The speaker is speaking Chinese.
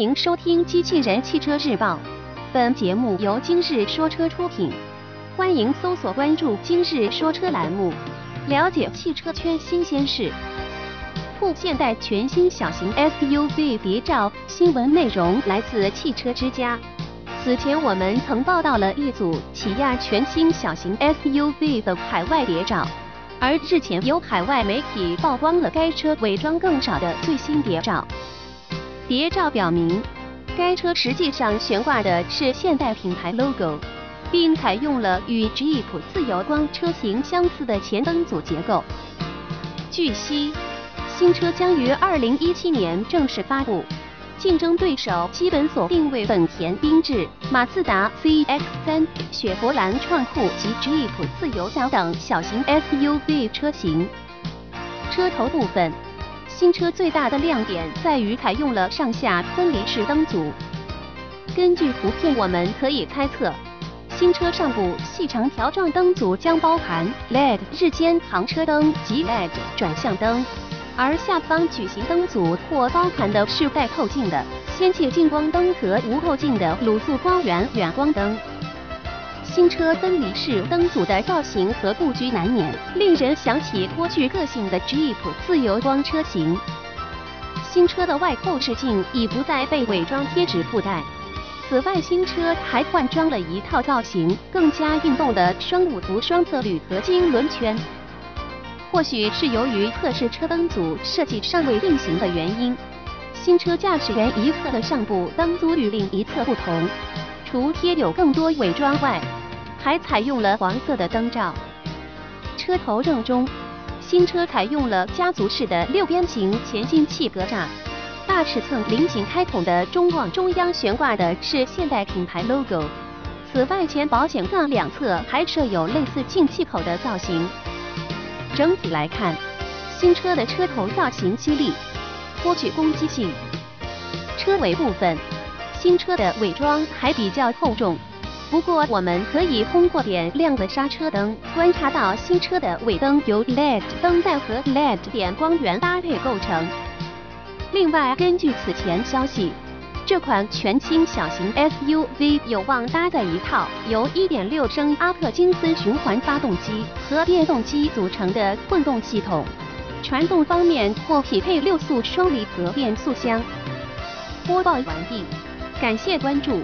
欢迎收听《机器人汽车日报》，本节目由今日说车出品。欢迎搜索关注“今日说车”栏目，了解汽车圈新鲜事。酷现代全新小型 SUV 谍照，新闻内容来自汽车之家。此前我们曾报道了一组起亚全新小型 SUV 的海外谍照，而日前有海外媒体曝光了该车伪装更少的最新谍照。谍照表明，该车实际上悬挂的是现代品牌 logo，并采用了与 Jeep 自由光车型相似的前灯组结构。据悉，新车将于2017年正式发布，竞争对手基本锁定为本田缤智、马自达 CX-3、雪佛兰创酷及 Jeep 自由侠等小型 SUV 车型。车头部分。新车最大的亮点在于采用了上下分离式灯组。根据图片，我们可以猜测，新车上部细长条状灯组将包含 LED 日间行车灯及 LED 转向灯，而下方矩形灯组或包含的是带透镜的氙气近光灯和无透镜的卤素光源远光灯。新车分离式灯组的造型和布局难免令人想起颇具个性的 Jeep 自由光车型。新车的外后视镜已不再被伪装贴纸覆盖，此外新车还换装了一套造型更加运动的双五图双色铝合金轮圈。或许是由于测试车灯组设计尚未定型的原因，新车驾驶员一侧的上部灯组与另一侧不同，除贴有更多伪装外，还采用了黄色的灯罩。车头正中，新车采用了家族式的六边形前进气格栅，大尺寸菱形开孔的中网中央悬挂的是现代品牌 logo。此外，前保险杠两侧还设有类似进气口的造型。整体来看，新车的车头造型犀利，颇具攻击性。车尾部分，新车的伪装还比较厚重。不过，我们可以通过点亮的刹车灯观察到，新车的尾灯由 LED 灯带和 LED 点光源搭配构成。另外，根据此前消息，这款全新小型 SUV 有望搭载一套由1.6升阿特金斯循环发动机和电动机组成的混动系统，传动方面或匹配六速双离合变速箱。播报完毕，感谢关注。